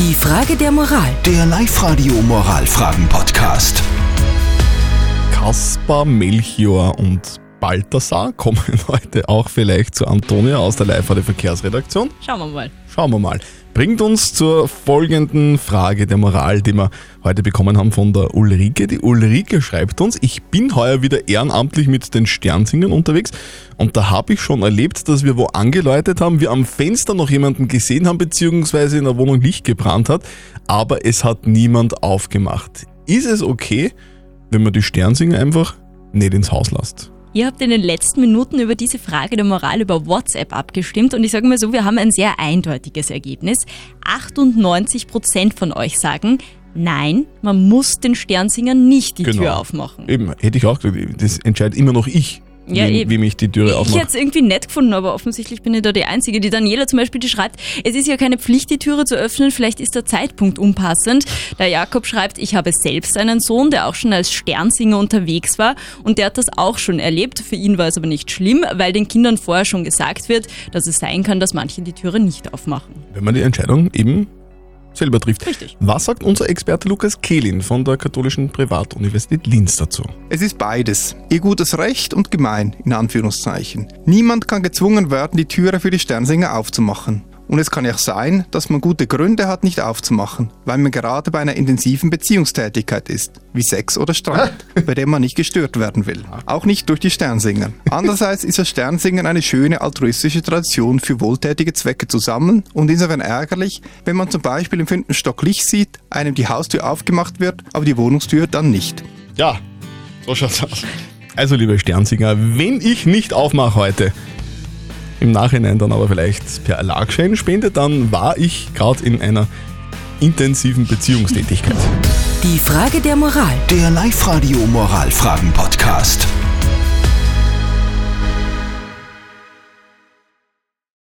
Die Frage der Moral. Der Live-Radio Moralfragen-Podcast. Kaspar, Melchior und Balthasar kommen heute auch vielleicht zu Antonia aus der Live-Radio Verkehrsredaktion. Schauen wir mal. Schauen wir mal. Bringt uns zur folgenden Frage der Moral, die wir heute bekommen haben von der Ulrike. Die Ulrike schreibt uns, ich bin heuer wieder ehrenamtlich mit den Sternsingern unterwegs und da habe ich schon erlebt, dass wir wo angeläutet haben, wir am Fenster noch jemanden gesehen haben, beziehungsweise in der Wohnung Licht gebrannt hat, aber es hat niemand aufgemacht. Ist es okay, wenn man die Sternsinger einfach nicht ins Haus lasst? Ihr habt in den letzten Minuten über diese Frage der Moral über WhatsApp abgestimmt und ich sage mal so, wir haben ein sehr eindeutiges Ergebnis. 98 Prozent von euch sagen, nein, man muss den Sternsingern nicht die Genau. Tür aufmachen. Eben, hätte ich auch gesagt, das entscheidet immer noch ich, Ja, wem, eben. wem ich die Türe Ich aufmache. hätte es irgendwie nett gefunden, aber offensichtlich bin ich da die Einzige. Die Daniela zum Beispiel, die schreibt, es ist ja keine Pflicht, die Türe zu öffnen, vielleicht ist der Zeitpunkt unpassend. Der Jakob schreibt, ich habe selbst einen Sohn, der auch schon als Sternsinger unterwegs war und der hat das auch schon erlebt. Für ihn war es aber nicht schlimm, weil den Kindern vorher schon gesagt wird, dass es sein kann, dass manche die Türe nicht aufmachen. wenn man die Entscheidung eben selber trifft. Richtig. Was sagt unser Experte Lukas Kehlin von der katholischen Privatuniversität Linz dazu? Es ist beides. Ihr gutes Recht und gemein, in Anführungszeichen. Niemand kann gezwungen werden, die Türe für die Sternsinger aufzumachen. Und es kann ja auch sein, dass man gute Gründe hat, nicht aufzumachen, weil man gerade bei einer intensiven Beziehungstätigkeit ist, wie Sex oder Streit, bei dem man nicht gestört werden will. Auch nicht durch die Sternsinger. Andererseits ist das Sternsingen eine schöne altruistische Tradition für wohltätige Zwecke zu sammeln und insofern ärgerlich, wenn man zum Beispiel im fünften Stock Licht sieht, einem die Haustür aufgemacht wird, aber die Wohnungstür dann nicht. Ja, so schaut's aus. Also, liebe Sternsinger, wenn ich nicht aufmache heute, im Nachhinein dann aber vielleicht per Erlagschein spende, dann war ich gerade in einer intensiven Beziehungstätigkeit. Die Frage der Moral. Der Live-Radio Moralfragen-Podcast.